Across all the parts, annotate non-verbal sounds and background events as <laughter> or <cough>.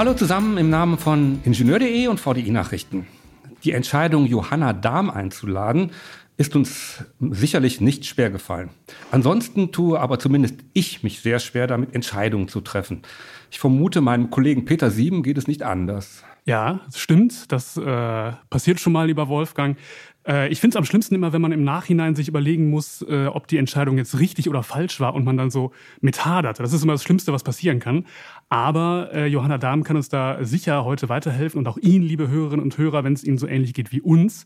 Hallo zusammen im Namen von Ingenieur.de und VDI Nachrichten. Die Entscheidung, Johanna Dahm einzuladen, ist uns sicherlich nicht schwer gefallen. Ansonsten tue aber zumindest ich mich sehr schwer damit, Entscheidungen zu treffen. Ich vermute, meinem Kollegen Peter Sieben geht es nicht anders. Ja, stimmt. Das äh, passiert schon mal, lieber Wolfgang. Äh, ich finde es am schlimmsten immer, wenn man im Nachhinein sich überlegen muss, äh, ob die Entscheidung jetzt richtig oder falsch war und man dann so mit hadert. Das ist immer das Schlimmste, was passieren kann. Aber äh, Johanna Dahm kann uns da sicher heute weiterhelfen und auch Ihnen, liebe Hörerinnen und Hörer, wenn es Ihnen so ähnlich geht wie uns.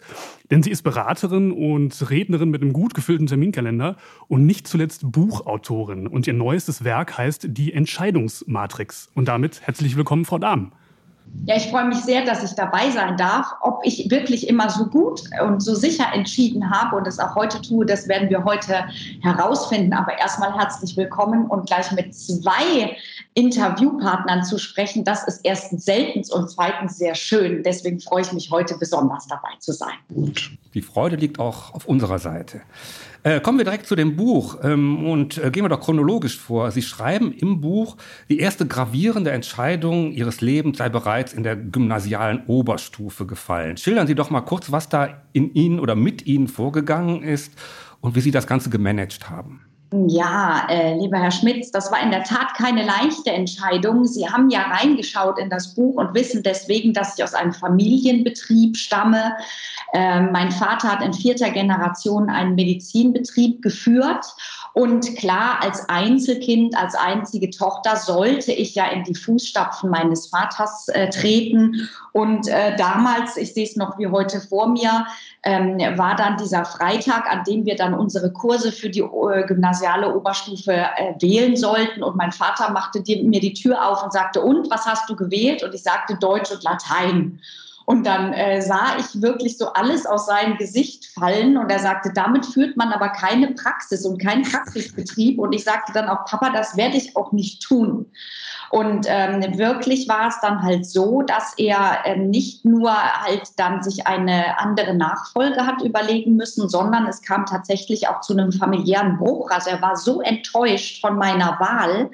Denn sie ist Beraterin und Rednerin mit einem gut gefüllten Terminkalender und nicht zuletzt Buchautorin. Und ihr neuestes Werk heißt Die Entscheidungsmatrix. Und damit herzlich willkommen, Frau Dahm. Ja, ich freue mich sehr, dass ich dabei sein darf. Ob ich wirklich immer so gut und so sicher entschieden habe und es auch heute tue, das werden wir heute herausfinden. Aber erstmal herzlich willkommen und gleich mit zwei Interviewpartnern zu sprechen, das ist erstens selten und zweitens sehr schön. Deswegen freue ich mich heute besonders dabei zu sein. Gut. Die Freude liegt auch auf unserer Seite. Äh, kommen wir direkt zu dem Buch ähm, und äh, gehen wir doch chronologisch vor. Sie schreiben im Buch, die erste gravierende Entscheidung Ihres Lebens sei bereits in der gymnasialen Oberstufe gefallen. Schildern Sie doch mal kurz, was da in Ihnen oder mit Ihnen vorgegangen ist und wie Sie das Ganze gemanagt haben. Ja, äh, lieber Herr Schmitz, das war in der Tat keine leichte Entscheidung. Sie haben ja reingeschaut in das Buch und wissen deswegen, dass ich aus einem Familienbetrieb stamme. Äh, mein Vater hat in vierter Generation einen Medizinbetrieb geführt und klar, als Einzelkind, als einzige Tochter sollte ich ja in die Fußstapfen meines Vaters äh, treten. Und äh, damals, ich sehe es noch wie heute vor mir, ähm, war dann dieser Freitag, an dem wir dann unsere Kurse für die äh, gymnasiale Oberstufe äh, wählen sollten. Und mein Vater machte die, mir die Tür auf und sagte, und was hast du gewählt? Und ich sagte Deutsch und Latein. Und dann äh, sah ich wirklich so alles aus seinem Gesicht fallen und er sagte, damit führt man aber keine Praxis und keinen Praxisbetrieb. Und ich sagte dann auch, Papa, das werde ich auch nicht tun. Und ähm, wirklich war es dann halt so, dass er ähm, nicht nur halt dann sich eine andere Nachfolge hat überlegen müssen, sondern es kam tatsächlich auch zu einem familiären Bruch. Also er war so enttäuscht von meiner Wahl,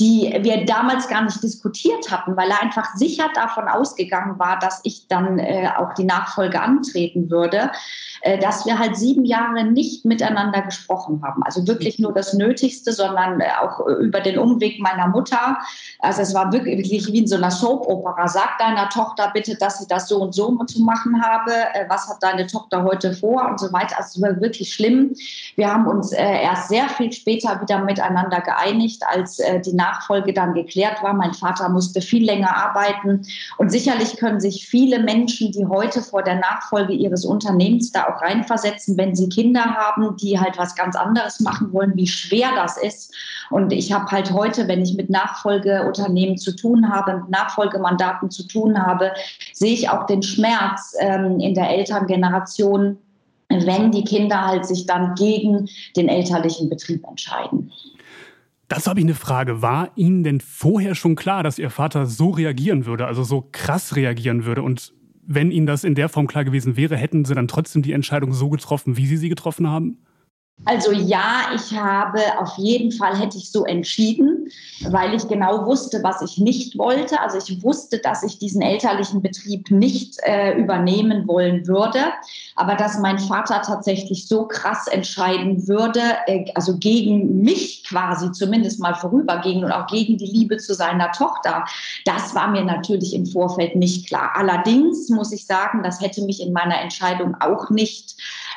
die wir damals gar nicht diskutiert hatten, weil er einfach sicher davon ausgegangen war, dass ich dann äh, auch die Nachfolge antreten würde, äh, dass wir halt sieben Jahre nicht miteinander gesprochen haben. Also wirklich nur das Nötigste, sondern äh, auch über den Umweg meiner Mutter. Also es war wirklich wie in so einer Soap-Opera. Sag deiner Tochter bitte, dass sie das so und so zu machen habe. Äh, was hat deine Tochter heute vor und so weiter. Also es war wirklich schlimm. Wir haben uns äh, erst sehr viel später wieder miteinander geeinigt, als äh, die Nachfolge Nachfolge dann geklärt war. Mein Vater musste viel länger arbeiten. Und sicherlich können sich viele Menschen, die heute vor der Nachfolge ihres Unternehmens da auch reinversetzen, wenn sie Kinder haben, die halt was ganz anderes machen wollen, wie schwer das ist. Und ich habe halt heute, wenn ich mit Nachfolgeunternehmen zu tun habe, mit Nachfolgemandaten zu tun habe, sehe ich auch den Schmerz ähm, in der Elterngeneration, wenn die Kinder halt sich dann gegen den elterlichen Betrieb entscheiden. Dazu habe ich eine Frage. War Ihnen denn vorher schon klar, dass Ihr Vater so reagieren würde, also so krass reagieren würde? Und wenn Ihnen das in der Form klar gewesen wäre, hätten Sie dann trotzdem die Entscheidung so getroffen, wie Sie sie getroffen haben? Also ja, ich habe auf jeden Fall hätte ich so entschieden, weil ich genau wusste, was ich nicht wollte. Also ich wusste, dass ich diesen elterlichen Betrieb nicht äh, übernehmen wollen würde, aber dass mein Vater tatsächlich so krass entscheiden würde, äh, also gegen mich quasi zumindest mal vorübergehen und auch gegen die Liebe zu seiner Tochter, das war mir natürlich im Vorfeld nicht klar. Allerdings muss ich sagen, das hätte mich in meiner Entscheidung auch nicht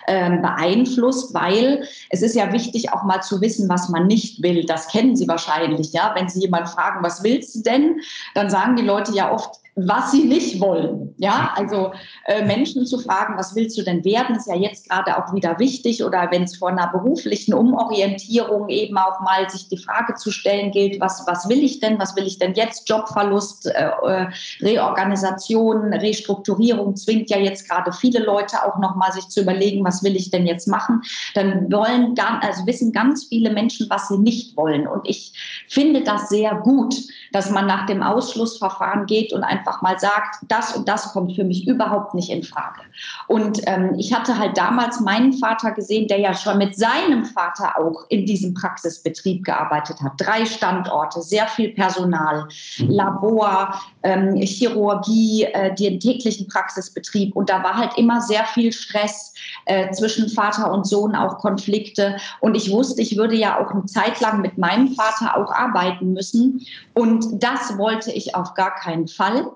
ähm, beeinflusst, weil es ist ja wichtig, auch mal zu wissen, was man nicht will. Das kennen Sie wahrscheinlich, ja. Wenn Sie jemanden fragen, was willst du denn, dann sagen die Leute ja oft, was sie nicht wollen. Ja, also äh, Menschen zu fragen, was willst du denn werden, ist ja jetzt gerade auch wieder wichtig. Oder wenn es vor einer beruflichen Umorientierung eben auch mal sich die Frage zu stellen gilt, was, was will ich denn, was will ich denn jetzt? Jobverlust, äh, äh Reorganisation, Restrukturierung zwingt ja jetzt gerade viele Leute auch nochmal sich zu überlegen, was will ich denn jetzt machen? Dann wollen, also wissen ganz viele Menschen, was sie nicht wollen. Und ich finde das sehr gut, dass man nach dem Ausschlussverfahren geht und einfach einfach mal sagt, das und das kommt für mich überhaupt nicht in Frage. Und ähm, ich hatte halt damals meinen Vater gesehen, der ja schon mit seinem Vater auch in diesem Praxisbetrieb gearbeitet hat. Drei Standorte, sehr viel Personal, mhm. Labor, ähm, Chirurgie, äh, den täglichen Praxisbetrieb. Und da war halt immer sehr viel Stress äh, zwischen Vater und Sohn, auch Konflikte. Und ich wusste, ich würde ja auch eine Zeit lang mit meinem Vater auch arbeiten müssen. Und das wollte ich auf gar keinen Fall.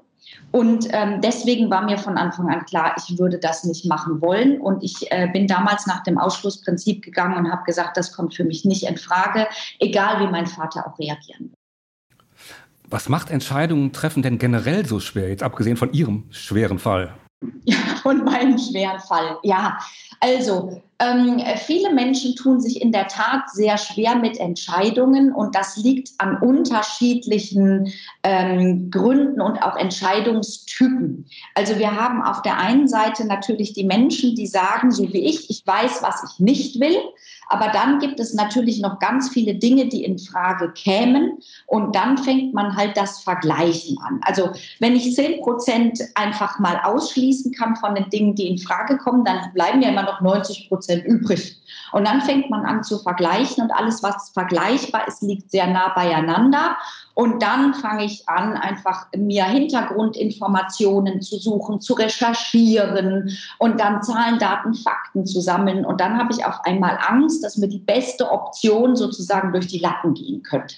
Und ähm, deswegen war mir von Anfang an klar, ich würde das nicht machen wollen. Und ich äh, bin damals nach dem Ausschlussprinzip gegangen und habe gesagt, das kommt für mich nicht in Frage, egal wie mein Vater auch reagieren wird. Was macht Entscheidungen treffen denn generell so schwer, jetzt abgesehen von Ihrem schweren Fall? <laughs> Ja, von meinem schweren Fall. Ja, also ähm, viele Menschen tun sich in der Tat sehr schwer mit Entscheidungen und das liegt an unterschiedlichen ähm, Gründen und auch Entscheidungstypen. Also wir haben auf der einen Seite natürlich die Menschen, die sagen, so wie ich, ich weiß, was ich nicht will. Aber dann gibt es natürlich noch ganz viele Dinge, die in Frage kämen. Und dann fängt man halt das Vergleichen an. Also wenn ich zehn Prozent einfach mal ausschließen kann von den Dingen, die in Frage kommen, dann bleiben ja immer noch 90 Prozent übrig. Und dann fängt man an zu vergleichen und alles, was vergleichbar ist, liegt sehr nah beieinander. Und dann fange ich an, einfach mir Hintergrundinformationen zu suchen, zu recherchieren und dann Zahlen, Daten, Fakten zu sammeln. Und dann habe ich auf einmal Angst, dass mir die beste Option sozusagen durch die Lappen gehen könnte.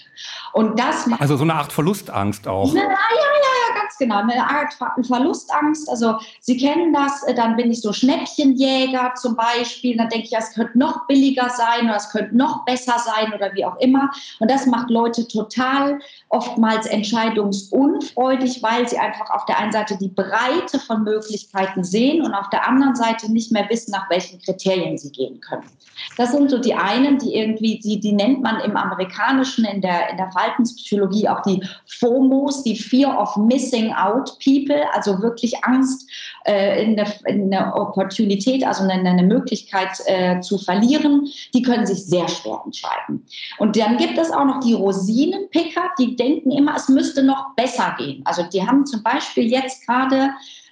Und das also so eine Art Verlustangst auch. Na, ja, ja, ganz genau. Eine Art Verlustangst. Also Sie kennen das, äh, dann bin ich so Schnäppchenjäger zum Beispiel. Dann denke ich, es könnte noch billiger sein oder es könnte noch besser sein oder wie auch immer. Und das macht Leute total oftmals entscheidungsunfreudig, weil sie einfach auf der einen Seite die Breite von Möglichkeiten sehen und auf der anderen Seite nicht mehr wissen, nach welchen Kriterien sie gehen können. Das sind so die einen, die irgendwie, die, die nennt man im Amerikanischen, in der, in der Verhaltenspsychologie auch die FOMOs, die Fear of Missing Out People, also wirklich Angst äh, in, der, in der Opportunität, also in eine Möglichkeit äh, zu verlieren, die können sich sehr schwer entscheiden. Und dann gibt es auch noch die Rosinenpicker, die denken immer, es müsste noch besser gehen. Also die haben zum Beispiel jetzt gerade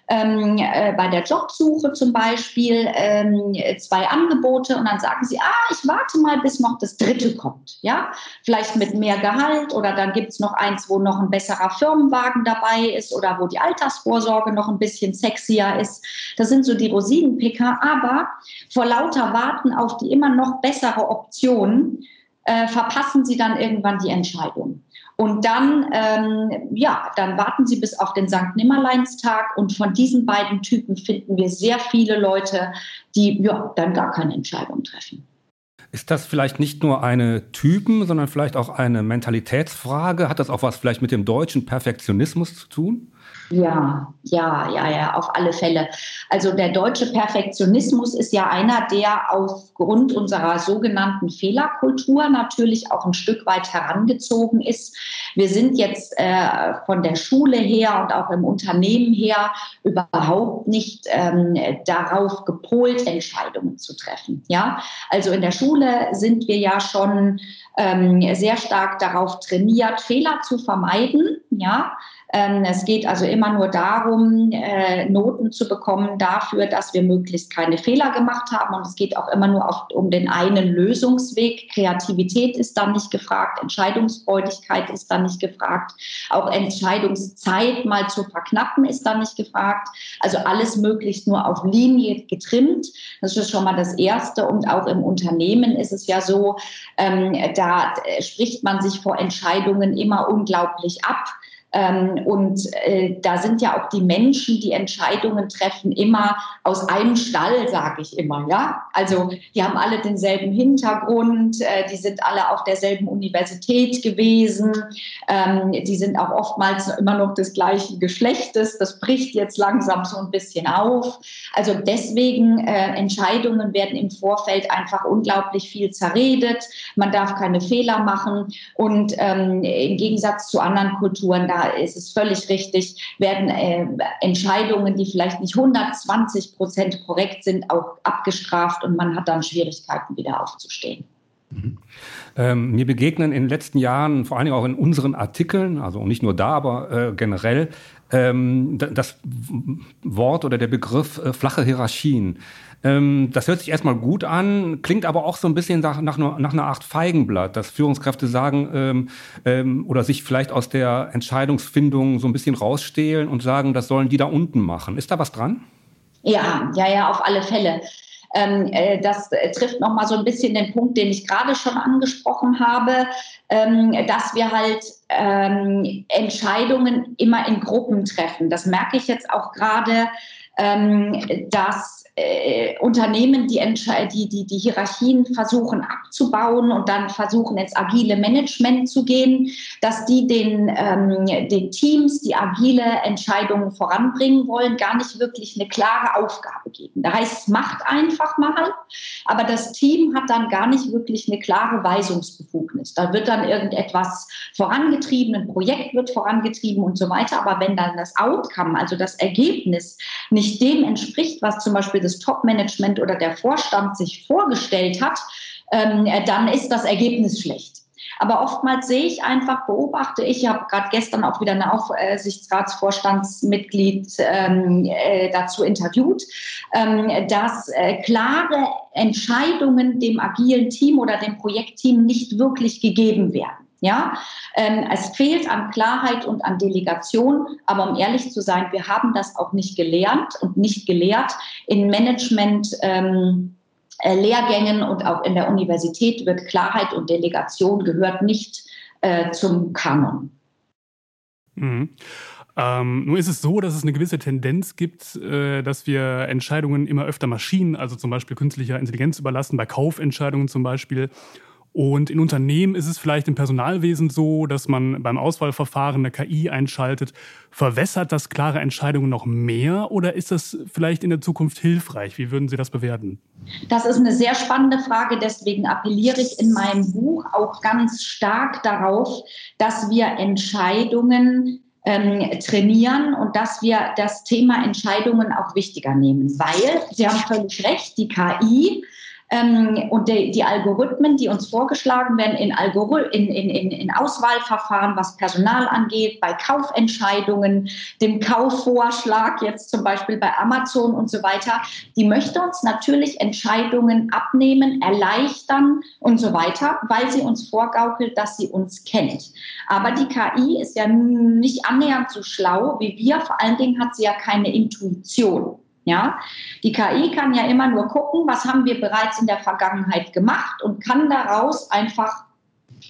ähm, äh, bei der Jobsuche zum Beispiel ähm, zwei Angebote und dann sagen sie, ah, ich warte mal, bis noch das dritte kommt. Ja, vielleicht mit mehr Gehalt oder dann gibt es noch eins, wo noch ein besserer Firmenwagen dabei ist oder wo die Altersvorsorge noch ein bisschen sexier ist. Das sind so die Rosinenpicker, aber vor lauter Warten auf die immer noch bessere Option äh, verpassen sie dann irgendwann die Entscheidung. Und dann, ähm, ja, dann warten Sie bis auf den St. Nimmerleinstag. Und von diesen beiden Typen finden wir sehr viele Leute, die ja, dann gar keine Entscheidung treffen. Ist das vielleicht nicht nur eine Typen, sondern vielleicht auch eine Mentalitätsfrage? Hat das auch was vielleicht mit dem deutschen Perfektionismus zu tun? Ja, ja, ja, ja, auf alle Fälle. Also der deutsche Perfektionismus ist ja einer, der aufgrund unserer sogenannten Fehlerkultur natürlich auch ein Stück weit herangezogen ist. Wir sind jetzt äh, von der Schule her und auch im Unternehmen her überhaupt nicht ähm, darauf gepolt, Entscheidungen zu treffen. Ja, also in der Schule sind wir ja schon ähm, sehr stark darauf trainiert, Fehler zu vermeiden. Ja, es geht also immer nur darum, äh, Noten zu bekommen dafür, dass wir möglichst keine Fehler gemacht haben. Und es geht auch immer nur auf, um den einen Lösungsweg. Kreativität ist dann nicht gefragt, Entscheidungsfreudigkeit ist dann nicht gefragt, auch Entscheidungszeit mal zu verknappen ist dann nicht gefragt. Also alles möglichst nur auf Linie getrimmt. Das ist schon mal das Erste. Und auch im Unternehmen ist es ja so, ähm, da äh, spricht man sich vor Entscheidungen immer unglaublich ab. Ähm, und äh, da sind ja auch die Menschen, die Entscheidungen treffen, immer aus einem Stall, sage ich immer. Ja, also die haben alle denselben Hintergrund, äh, die sind alle auf derselben Universität gewesen, ähm, die sind auch oftmals immer noch des gleichen Geschlechtes. Das bricht jetzt langsam so ein bisschen auf. Also deswegen äh, Entscheidungen werden im Vorfeld einfach unglaublich viel zerredet. Man darf keine Fehler machen und ähm, im Gegensatz zu anderen Kulturen da ist es völlig richtig, werden äh, Entscheidungen, die vielleicht nicht 120 Prozent korrekt sind, auch abgestraft und man hat dann Schwierigkeiten, wieder aufzustehen. Mhm. Ähm, mir begegnen in den letzten Jahren, vor allen Dingen auch in unseren Artikeln, also nicht nur da, aber äh, generell, ähm, das Wort oder der Begriff äh, flache Hierarchien. Ähm, das hört sich erstmal gut an, klingt aber auch so ein bisschen nach, nach, nach einer Art Feigenblatt, dass Führungskräfte sagen ähm, ähm, oder sich vielleicht aus der Entscheidungsfindung so ein bisschen rausstehlen und sagen, das sollen die da unten machen. Ist da was dran? Ja, ja, ja, auf alle Fälle. Ähm, äh, das äh, trifft nochmal so ein bisschen den Punkt, den ich gerade schon angesprochen habe, ähm, dass wir halt ähm, Entscheidungen immer in Gruppen treffen. Das merke ich jetzt auch gerade, ähm, dass äh, Unternehmen, die, die, die, die Hierarchien versuchen abzubauen und dann versuchen, ins agile Management zu gehen, dass die den, ähm, den Teams, die agile Entscheidungen voranbringen wollen, gar nicht wirklich eine klare Aufgabe geben. Da heißt es, macht einfach mal, aber das Team hat dann gar nicht wirklich eine klare Weisungsbefugnis. Da wird dann irgendetwas vorangetrieben, ein Projekt wird vorangetrieben und so weiter, aber wenn dann das Outcome, also das Ergebnis, nicht dem entspricht, was zum Beispiel das das Top-Management oder der Vorstand sich vorgestellt hat, ähm, dann ist das Ergebnis schlecht. Aber oftmals sehe ich einfach, beobachte ich, ich habe gerade gestern auch wieder eine Aufsichtsratsvorstandsmitglied ähm, äh, dazu interviewt, ähm, dass äh, klare Entscheidungen dem agilen Team oder dem Projektteam nicht wirklich gegeben werden. Ja, ähm, es fehlt an Klarheit und an Delegation, aber um ehrlich zu sein, wir haben das auch nicht gelernt und nicht gelehrt in Management. Ähm, äh, Lehrgängen und auch in der Universität wird Klarheit und Delegation gehört nicht äh, zum Kanon. Mhm. Ähm, nun ist es so, dass es eine gewisse Tendenz gibt, äh, dass wir Entscheidungen immer öfter Maschinen, also zum Beispiel künstlicher Intelligenz überlassen, bei Kaufentscheidungen zum Beispiel. Und in Unternehmen ist es vielleicht im Personalwesen so, dass man beim Auswahlverfahren eine KI einschaltet. Verwässert das klare Entscheidungen noch mehr oder ist das vielleicht in der Zukunft hilfreich? Wie würden Sie das bewerten? Das ist eine sehr spannende Frage. Deswegen appelliere ich in meinem Buch auch ganz stark darauf, dass wir Entscheidungen ähm, trainieren und dass wir das Thema Entscheidungen auch wichtiger nehmen. Weil, Sie haben völlig recht, die KI ähm, und die, die, Algorithmen, die uns vorgeschlagen werden in, Algorith in, in, in, Auswahlverfahren, was Personal angeht, bei Kaufentscheidungen, dem Kaufvorschlag, jetzt zum Beispiel bei Amazon und so weiter, die möchte uns natürlich Entscheidungen abnehmen, erleichtern und so weiter, weil sie uns vorgaukelt, dass sie uns kennt. Aber die KI ist ja nicht annähernd so schlau wie wir. Vor allen Dingen hat sie ja keine Intuition. Ja, die KI kann ja immer nur gucken, was haben wir bereits in der Vergangenheit gemacht und kann daraus einfach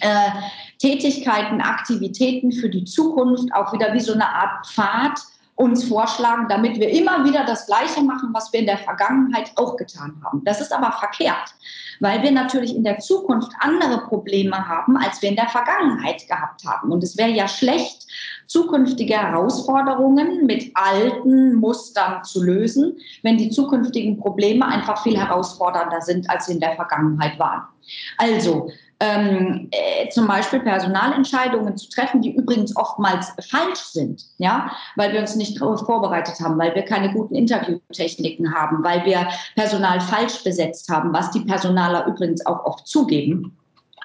äh, Tätigkeiten, Aktivitäten für die Zukunft auch wieder wie so eine Art Pfad uns vorschlagen, damit wir immer wieder das Gleiche machen, was wir in der Vergangenheit auch getan haben. Das ist aber verkehrt, weil wir natürlich in der Zukunft andere Probleme haben, als wir in der Vergangenheit gehabt haben. Und es wäre ja schlecht, zukünftige Herausforderungen mit alten Mustern zu lösen, wenn die zukünftigen Probleme einfach viel herausfordernder sind, als sie in der Vergangenheit waren. Also, ähm, äh, zum Beispiel Personalentscheidungen zu treffen, die übrigens oftmals falsch sind, ja, weil wir uns nicht darauf vorbereitet haben, weil wir keine guten Interviewtechniken haben, weil wir Personal falsch besetzt haben, was die Personaler übrigens auch oft zugeben.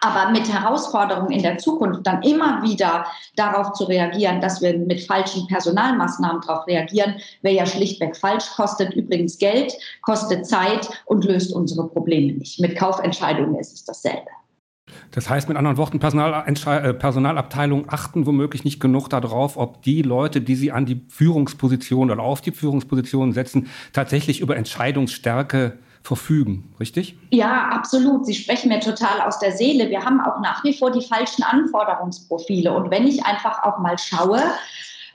Aber mit Herausforderungen in der Zukunft dann immer wieder darauf zu reagieren, dass wir mit falschen Personalmaßnahmen darauf reagieren, wäre ja schlichtweg falsch, kostet übrigens Geld, kostet Zeit und löst unsere Probleme nicht. Mit Kaufentscheidungen ist es dasselbe. Das heißt mit anderen Worten, äh, Personalabteilungen achten womöglich nicht genug darauf, ob die Leute, die sie an die Führungsposition oder auf die Führungsposition setzen, tatsächlich über Entscheidungsstärke verfügen, richtig? Ja, absolut. Sie sprechen mir total aus der Seele. Wir haben auch nach wie vor die falschen Anforderungsprofile. Und wenn ich einfach auch mal schaue,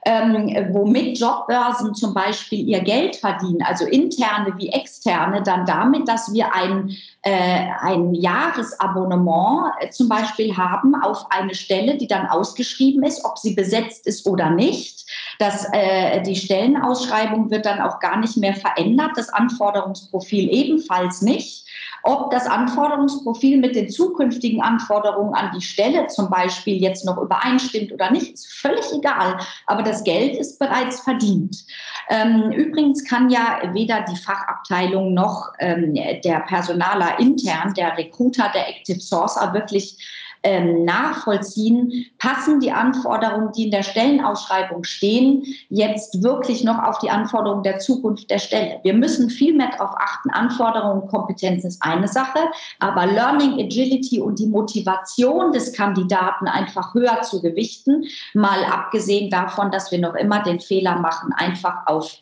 ähm, womit Jobbörsen zum Beispiel ihr Geld verdienen, also interne wie externe, dann damit, dass wir ein, äh, ein Jahresabonnement äh, zum Beispiel haben auf eine Stelle, die dann ausgeschrieben ist, ob sie besetzt ist oder nicht. Das, äh, die Stellenausschreibung wird dann auch gar nicht mehr verändert, das Anforderungsprofil ebenfalls nicht. Ob das Anforderungsprofil mit den zukünftigen Anforderungen an die Stelle zum Beispiel jetzt noch übereinstimmt oder nicht, ist völlig egal. Aber das Geld ist bereits verdient. Ähm, übrigens kann ja weder die Fachabteilung noch ähm, der Personaler intern, der Recruiter, der Active Sourcer wirklich ähm, nachvollziehen, passen die Anforderungen, die in der Stellenausschreibung stehen, jetzt wirklich noch auf die Anforderungen der Zukunft der Stelle. Wir müssen viel mehr darauf achten. Anforderungen und Kompetenz ist eine Sache, aber Learning, Agility und die Motivation des Kandidaten einfach höher zu gewichten, mal abgesehen davon, dass wir noch immer den Fehler machen, einfach auf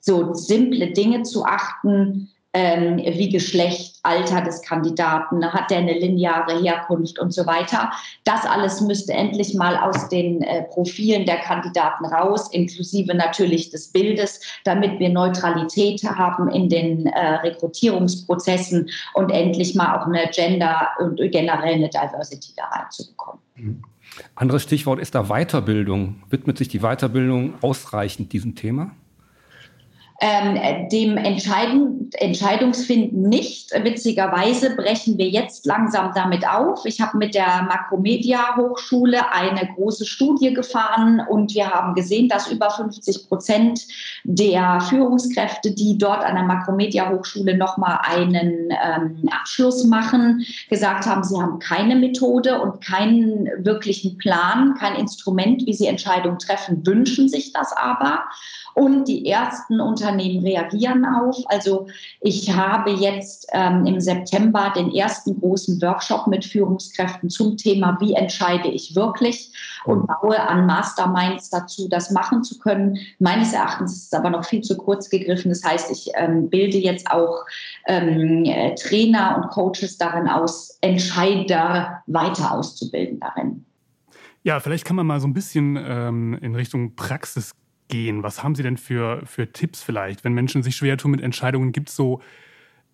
so simple Dinge zu achten, ähm, wie Geschlecht, Alter des Kandidaten, hat der eine lineare Herkunft und so weiter. Das alles müsste endlich mal aus den äh, Profilen der Kandidaten raus, inklusive natürlich des Bildes, damit wir Neutralität haben in den äh, Rekrutierungsprozessen und endlich mal auch eine Gender und generell eine Diversity da reinzubekommen. Mhm. Anderes Stichwort ist da Weiterbildung. Widmet sich die Weiterbildung ausreichend diesem Thema? Ähm, dem Entscheiden, Entscheidungsfinden nicht. Witzigerweise brechen wir jetzt langsam damit auf. Ich habe mit der Makromedia Hochschule eine große Studie gefahren und wir haben gesehen, dass über 50 Prozent der Führungskräfte, die dort an der Makromedia Hochschule nochmal einen ähm, Abschluss machen, gesagt haben, sie haben keine Methode und keinen wirklichen Plan, kein Instrument, wie sie Entscheidungen treffen, wünschen sich das aber. Und die ersten Unternehmen reagieren auf. Also ich habe jetzt ähm, im September den ersten großen Workshop mit Führungskräften zum Thema, wie entscheide ich wirklich und baue an Masterminds dazu, das machen zu können. Meines Erachtens ist es aber noch viel zu kurz gegriffen. Das heißt, ich ähm, bilde jetzt auch ähm, Trainer und Coaches darin aus, Entscheider weiter auszubilden darin. Ja, vielleicht kann man mal so ein bisschen ähm, in Richtung Praxis gehen? Was haben Sie denn für, für Tipps vielleicht, wenn Menschen sich schwer tun mit Entscheidungen? Gibt es so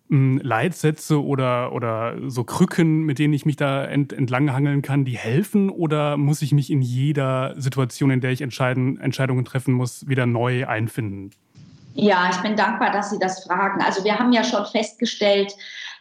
mh, hm, Leitsätze oder, oder so Krücken, mit denen ich mich da ent, entlanghangeln kann, die helfen? Oder muss ich mich in jeder Situation, in der ich entscheiden, Entscheidungen treffen muss, wieder neu einfinden? Ja, ich bin dankbar, dass Sie das fragen. Also wir haben ja schon festgestellt,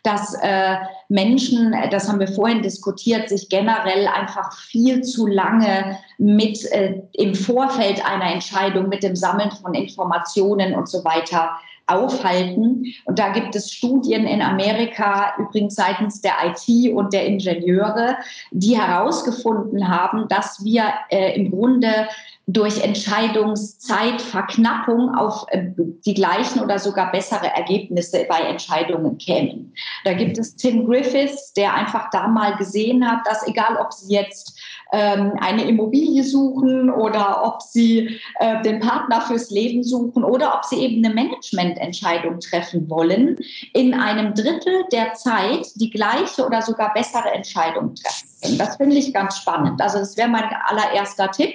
dass äh, Menschen, das haben wir vorhin diskutiert, sich generell einfach viel zu lange mit äh, im Vorfeld einer Entscheidung, mit dem Sammeln von Informationen und so weiter aufhalten. Und da gibt es Studien in Amerika, übrigens seitens der IT und der Ingenieure, die herausgefunden haben, dass wir äh, im Grunde durch Entscheidungszeitverknappung auf äh, die gleichen oder sogar bessere Ergebnisse bei Entscheidungen kämen. Da gibt es Tim Griffiths, der einfach da mal gesehen hat, dass egal ob Sie jetzt ähm, eine Immobilie suchen oder ob Sie äh, den Partner fürs Leben suchen oder ob Sie eben eine Managemententscheidung treffen wollen, in einem Drittel der Zeit die gleiche oder sogar bessere Entscheidung treffen. Das finde ich ganz spannend. Also das wäre mein allererster Tipp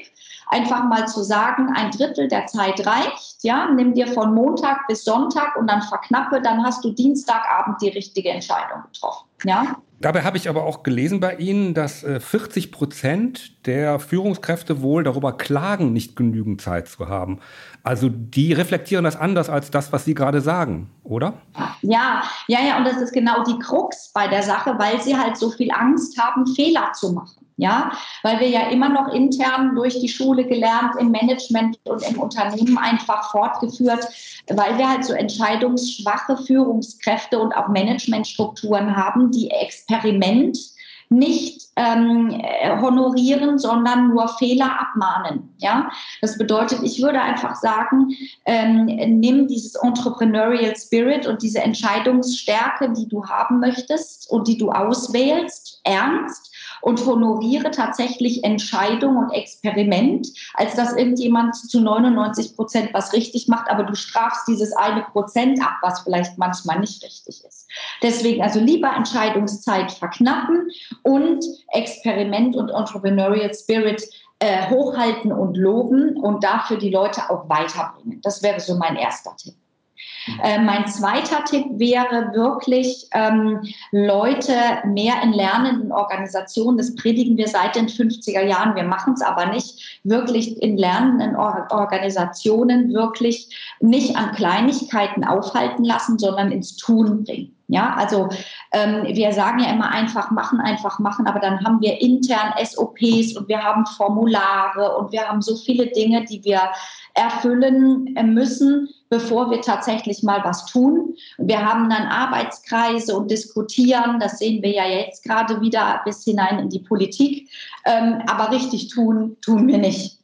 einfach mal zu sagen, ein Drittel der Zeit reicht, ja, nimm dir von Montag bis Sonntag und dann verknappe, dann hast du Dienstagabend die richtige Entscheidung getroffen, ja. Dabei habe ich aber auch gelesen bei Ihnen, dass 40 äh, Prozent der Führungskräfte wohl darüber klagen, nicht genügend Zeit zu haben. Also die reflektieren das anders als das, was Sie gerade sagen, oder? Ja, ja, ja, und das ist genau die Krux bei der Sache, weil sie halt so viel Angst haben, Fehler zu machen. Ja, weil wir ja immer noch intern durch die Schule gelernt, im Management und im Unternehmen einfach fortgeführt, weil wir halt so entscheidungsschwache Führungskräfte und auch Managementstrukturen haben, die Experiment nicht ähm, honorieren, sondern nur Fehler abmahnen. Ja, das bedeutet, ich würde einfach sagen, ähm, nimm dieses Entrepreneurial Spirit und diese Entscheidungsstärke, die du haben möchtest und die du auswählst, ernst und honoriere tatsächlich Entscheidung und Experiment, als dass irgendjemand zu 99 Prozent was richtig macht, aber du strafst dieses eine Prozent ab, was vielleicht manchmal nicht richtig ist. Deswegen also lieber Entscheidungszeit verknappen und Experiment und Entrepreneurial Spirit äh, hochhalten und loben und dafür die Leute auch weiterbringen. Das wäre so mein erster Tipp. Äh, mein zweiter Tipp wäre wirklich, ähm, Leute mehr in lernenden Organisationen, das predigen wir seit den 50er Jahren, wir machen es aber nicht, wirklich in lernenden Or Organisationen wirklich nicht an Kleinigkeiten aufhalten lassen, sondern ins Tun bringen. Ja, also ähm, wir sagen ja immer einfach machen, einfach machen, aber dann haben wir intern SOPs und wir haben Formulare und wir haben so viele Dinge, die wir erfüllen äh, müssen, bevor wir tatsächlich mal was tun. Wir haben dann Arbeitskreise und diskutieren, das sehen wir ja jetzt gerade wieder bis hinein in die Politik, ähm, aber richtig tun, tun wir nicht.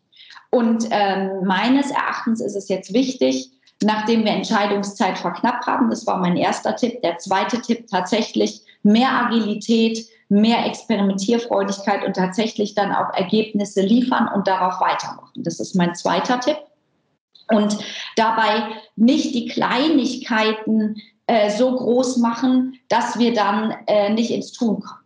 Und ähm, meines Erachtens ist es jetzt wichtig, nachdem wir Entscheidungszeit verknappt haben, das war mein erster Tipp. Der zweite Tipp tatsächlich mehr Agilität, mehr Experimentierfreudigkeit und tatsächlich dann auch Ergebnisse liefern und darauf weitermachen. Das ist mein zweiter Tipp. Und dabei nicht die Kleinigkeiten äh, so groß machen, dass wir dann äh, nicht ins Tun kommen.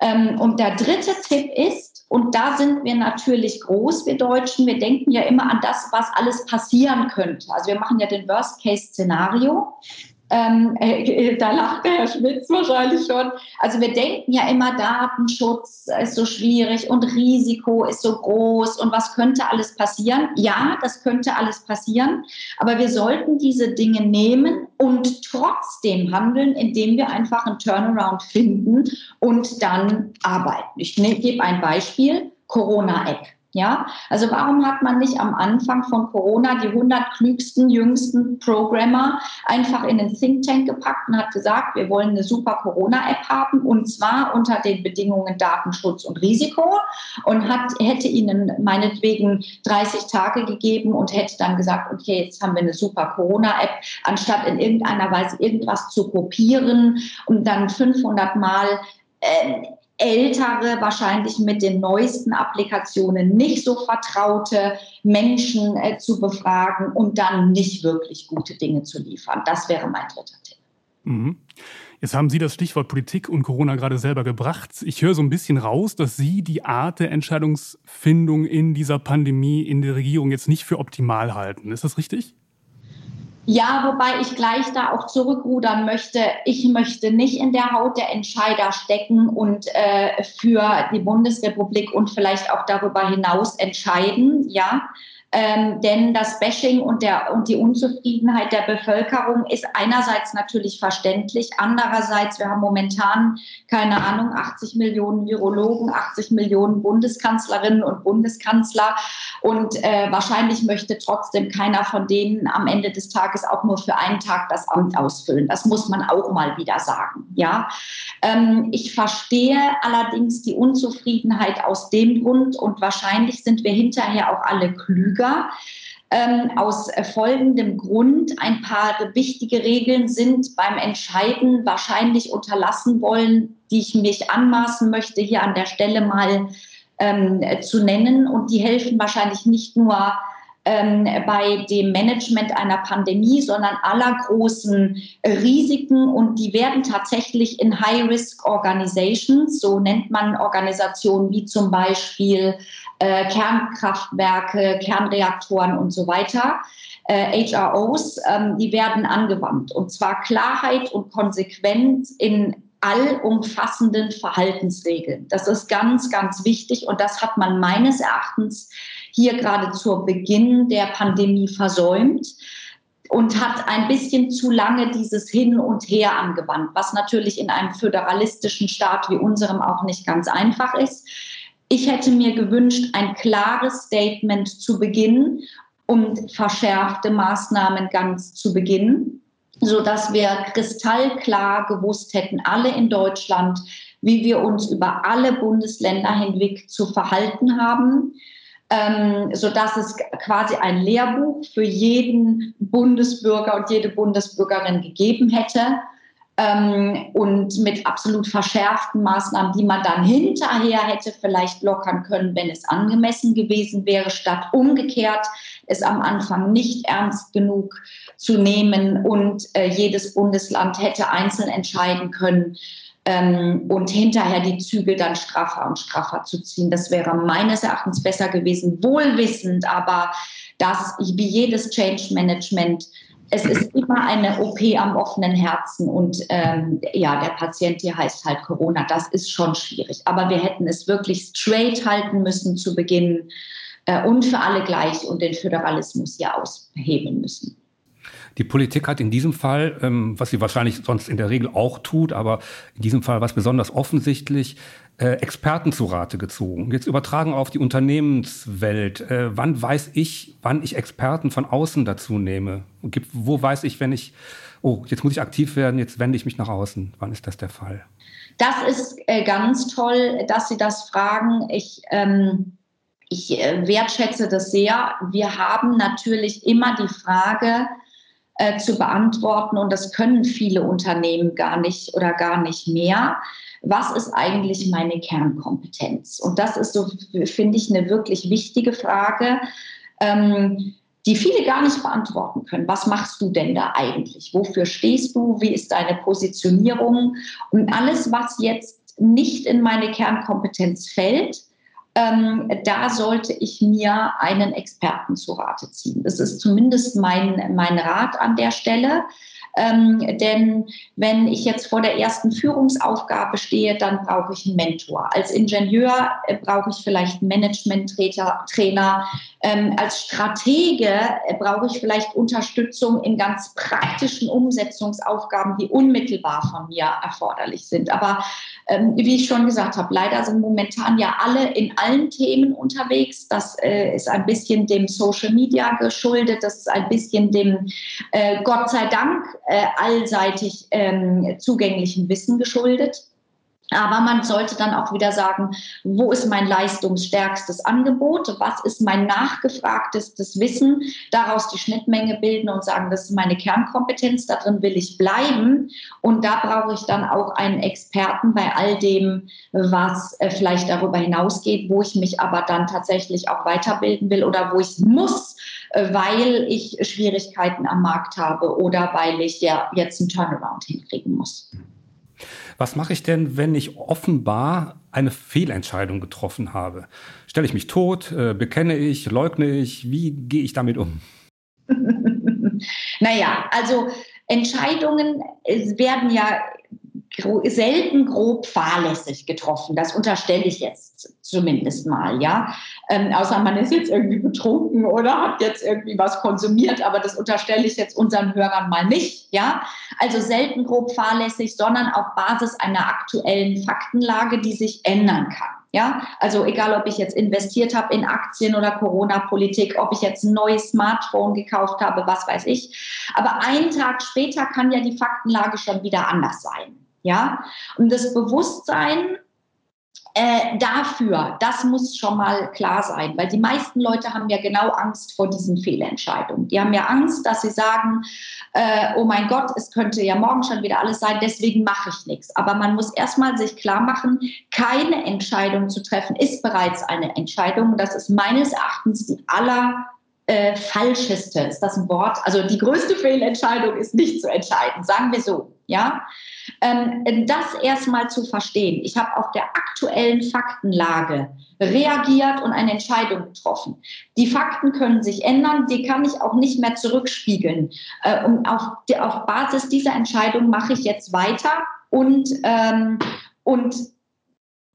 Ähm, und der dritte Tipp ist, und da sind wir natürlich groß, wir Deutschen. Wir denken ja immer an das, was alles passieren könnte. Also wir machen ja den Worst-Case-Szenario. Ähm, äh, da lacht der Herr Schmitz wahrscheinlich schon. Also wir denken ja immer, Datenschutz ist so schwierig und Risiko ist so groß und was könnte alles passieren? Ja, das könnte alles passieren, aber wir sollten diese Dinge nehmen und trotzdem handeln, indem wir einfach einen Turnaround finden und dann arbeiten. Ich ne, gebe ein Beispiel, Corona-App. Ja, also warum hat man nicht am Anfang von Corona die 100 klügsten, jüngsten Programmer einfach in den Think Tank gepackt und hat gesagt, wir wollen eine super Corona-App haben und zwar unter den Bedingungen Datenschutz und Risiko und hat, hätte ihnen meinetwegen 30 Tage gegeben und hätte dann gesagt, okay, jetzt haben wir eine super Corona-App, anstatt in irgendeiner Weise irgendwas zu kopieren und dann 500 Mal äh, ältere, wahrscheinlich mit den neuesten Applikationen nicht so vertraute Menschen äh, zu befragen und dann nicht wirklich gute Dinge zu liefern. Das wäre mein dritter Tipp. Mhm. Jetzt haben Sie das Stichwort Politik und Corona gerade selber gebracht. Ich höre so ein bisschen raus, dass Sie die Art der Entscheidungsfindung in dieser Pandemie in der Regierung jetzt nicht für optimal halten. Ist das richtig? Ja, wobei ich gleich da auch zurückrudern möchte. Ich möchte nicht in der Haut der Entscheider stecken und äh, für die Bundesrepublik und vielleicht auch darüber hinaus entscheiden. Ja, ähm, denn das Bashing und, der, und die Unzufriedenheit der Bevölkerung ist einerseits natürlich verständlich, andererseits, wir haben momentan, keine Ahnung, 80 Millionen Virologen, 80 Millionen Bundeskanzlerinnen und Bundeskanzler und äh, wahrscheinlich möchte trotzdem keiner von denen am Ende des Tages auch nur für einen Tag das Amt ausfüllen. Das muss man auch mal wieder sagen. Ja, ähm, ich verstehe allerdings die Unzufriedenheit aus dem Grund und wahrscheinlich sind wir hinterher auch alle klüger klüger. Ähm, aus folgendem Grund. Ein paar wichtige Regeln sind beim Entscheiden wahrscheinlich unterlassen wollen, die ich mich anmaßen möchte, hier an der Stelle mal ähm, zu nennen. Und die helfen wahrscheinlich nicht nur ähm, bei dem Management einer Pandemie, sondern aller großen Risiken. Und die werden tatsächlich in High-Risk-Organizations, so nennt man Organisationen wie zum Beispiel äh, Kernkraftwerke, Kernreaktoren und so weiter, äh, HROs, ähm, die werden angewandt. Und zwar Klarheit und Konsequenz in allumfassenden Verhaltensregeln. Das ist ganz, ganz wichtig und das hat man meines Erachtens hier gerade zu Beginn der Pandemie versäumt und hat ein bisschen zu lange dieses Hin und Her angewandt, was natürlich in einem föderalistischen Staat wie unserem auch nicht ganz einfach ist. Ich hätte mir gewünscht, ein klares Statement zu Beginn und verschärfte Maßnahmen ganz zu Beginn, so dass wir kristallklar gewusst hätten, alle in Deutschland, wie wir uns über alle Bundesländer hinweg zu verhalten haben, ähm, so dass es quasi ein Lehrbuch für jeden Bundesbürger und jede Bundesbürgerin gegeben hätte. Ähm, und mit absolut verschärften Maßnahmen, die man dann hinterher hätte vielleicht lockern können, wenn es angemessen gewesen wäre, statt umgekehrt es am Anfang nicht ernst genug zu nehmen. Und äh, jedes Bundesland hätte einzeln entscheiden können ähm, und hinterher die Zügel dann straffer und straffer zu ziehen. Das wäre meines Erachtens besser gewesen, wohlwissend, aber dass wie jedes Change Management es ist immer eine OP am offenen Herzen und ähm, ja, der Patient hier heißt halt Corona. Das ist schon schwierig. Aber wir hätten es wirklich straight halten müssen zu Beginn äh, und für alle gleich und den Föderalismus hier aushebeln müssen. Die Politik hat in diesem Fall, ähm, was sie wahrscheinlich sonst in der Regel auch tut, aber in diesem Fall was besonders offensichtlich, äh, Experten zu Rate gezogen. Jetzt übertragen auf die Unternehmenswelt. Äh, wann weiß ich, wann ich Experten von außen dazu nehme? Wo weiß ich, wenn ich, oh, jetzt muss ich aktiv werden, jetzt wende ich mich nach außen. Wann ist das der Fall? Das ist äh, ganz toll, dass Sie das fragen. Ich, ähm, ich wertschätze das sehr. Wir haben natürlich immer die Frage, äh, zu beantworten und das können viele Unternehmen gar nicht oder gar nicht mehr was ist eigentlich meine Kernkompetenz? Und das ist so, finde ich, eine wirklich wichtige Frage. Ähm, die viele gar nicht beantworten können. Was machst du denn da eigentlich? Wofür stehst du? Wie ist deine Positionierung? Und alles, was jetzt nicht in meine Kernkompetenz fällt, ähm, da sollte ich mir einen Experten zu Rate ziehen. Das ist zumindest mein, mein Rat an der Stelle. Ähm, denn wenn ich jetzt vor der ersten Führungsaufgabe stehe, dann brauche ich einen Mentor. Als Ingenieur äh, brauche ich vielleicht einen Management-Trainer. Ähm, als Stratege äh, brauche ich vielleicht Unterstützung in ganz praktischen Umsetzungsaufgaben, die unmittelbar von mir erforderlich sind. Aber ähm, wie ich schon gesagt habe, leider sind momentan ja alle in allen Themen unterwegs. Das äh, ist ein bisschen dem Social Media geschuldet. Das ist ein bisschen dem äh, Gott sei Dank äh, allseitig ähm, zugänglichen Wissen geschuldet. Aber man sollte dann auch wieder sagen, wo ist mein leistungsstärkstes Angebot? Was ist mein nachgefragtestes Wissen? Daraus die Schnittmenge bilden und sagen, das ist meine Kernkompetenz, darin will ich bleiben. Und da brauche ich dann auch einen Experten bei all dem, was äh, vielleicht darüber hinausgeht, wo ich mich aber dann tatsächlich auch weiterbilden will oder wo ich muss, äh, weil ich Schwierigkeiten am Markt habe oder weil ich ja jetzt einen Turnaround hinkriegen muss. Was mache ich denn, wenn ich offenbar eine Fehlentscheidung getroffen habe? Stelle ich mich tot? Äh, bekenne ich? Leugne ich? Wie gehe ich damit um? <laughs> naja, also Entscheidungen werden ja selten grob fahrlässig getroffen. Das unterstelle ich jetzt zumindest mal, ja. Ähm, außer man ist jetzt irgendwie betrunken oder hat jetzt irgendwie was konsumiert, aber das unterstelle ich jetzt unseren Hörern mal nicht, ja. Also selten grob fahrlässig, sondern auf Basis einer aktuellen Faktenlage, die sich ändern kann. Ja, also egal, ob ich jetzt investiert habe in Aktien oder Corona-Politik, ob ich jetzt ein neues Smartphone gekauft habe, was weiß ich. Aber einen Tag später kann ja die Faktenlage schon wieder anders sein. Ja, und das Bewusstsein äh, dafür, das muss schon mal klar sein, weil die meisten Leute haben ja genau Angst vor diesen Fehlentscheidungen. Die haben ja Angst, dass sie sagen, äh, oh mein Gott, es könnte ja morgen schon wieder alles sein, deswegen mache ich nichts. Aber man muss erstmal sich klar machen, keine Entscheidung zu treffen ist bereits eine Entscheidung. Das ist meines Erachtens die aller äh, falscheste, ist das ein Wort? Also die größte Fehlentscheidung ist nicht zu entscheiden, sagen wir so, ja. Ähm, das erstmal zu verstehen. Ich habe auf der aktuellen Faktenlage reagiert und eine Entscheidung getroffen. Die Fakten können sich ändern, die kann ich auch nicht mehr zurückspiegeln. Äh, und auf, auf Basis dieser Entscheidung mache ich jetzt weiter und, ähm, und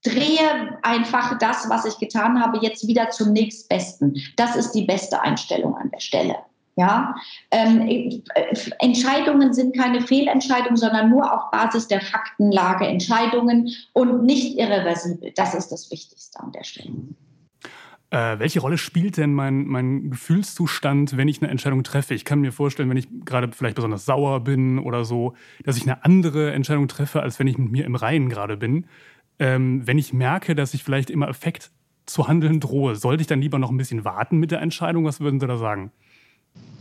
drehe einfach das, was ich getan habe, jetzt wieder zum nächstbesten. Das ist die beste Einstellung an der Stelle. Ja, ähm, Entscheidungen sind keine Fehlentscheidungen, sondern nur auf Basis der Faktenlage Entscheidungen und nicht irreversibel. Das ist das Wichtigste an der Stelle. Äh, welche Rolle spielt denn mein, mein Gefühlszustand, wenn ich eine Entscheidung treffe? Ich kann mir vorstellen, wenn ich gerade vielleicht besonders sauer bin oder so, dass ich eine andere Entscheidung treffe, als wenn ich mit mir im Reinen gerade bin ähm, wenn ich merke, dass ich vielleicht immer Effekt zu handeln drohe, sollte ich dann lieber noch ein bisschen warten mit der Entscheidung? Was würden Sie da sagen?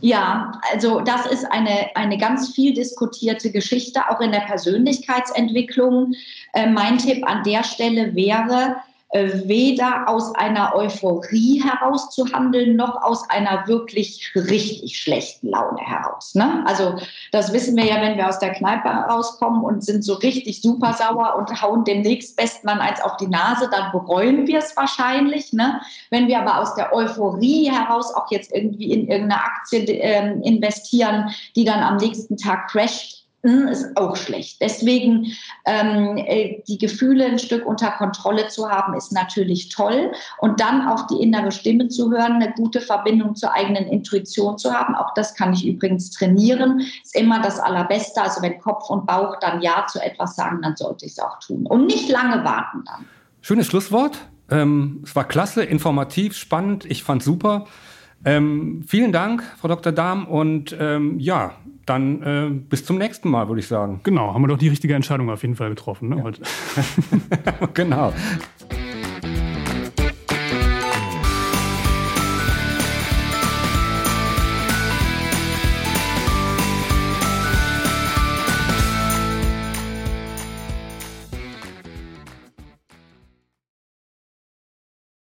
Ja, also das ist eine, eine ganz viel diskutierte Geschichte, auch in der Persönlichkeitsentwicklung. Äh, mein Tipp an der Stelle wäre, weder aus einer Euphorie heraus zu handeln, noch aus einer wirklich richtig schlechten Laune heraus. Ne? Also das wissen wir ja, wenn wir aus der Kneipe rauskommen und sind so richtig super sauer und hauen dem nächstbesten eins auf die Nase, dann bereuen wir es wahrscheinlich. Ne? Wenn wir aber aus der Euphorie heraus auch jetzt irgendwie in irgendeine Aktie äh, investieren, die dann am nächsten Tag crasht, ist auch schlecht. Deswegen ähm, äh, die Gefühle ein Stück unter Kontrolle zu haben, ist natürlich toll. Und dann auch die innere Stimme zu hören, eine gute Verbindung zur eigenen Intuition zu haben. Auch das kann ich übrigens trainieren. Ist immer das Allerbeste. Also wenn Kopf und Bauch dann Ja zu etwas sagen, dann sollte ich es auch tun. Und nicht lange warten dann. Schönes Schlusswort. Ähm, es war klasse, informativ, spannend. Ich fand super. Ähm, vielen Dank, Frau Dr. Dahm. Und ähm, ja, dann äh, bis zum nächsten Mal, würde ich sagen. Genau, haben wir doch die richtige Entscheidung auf jeden Fall getroffen ne, ja. heute. <laughs> <laughs> genau.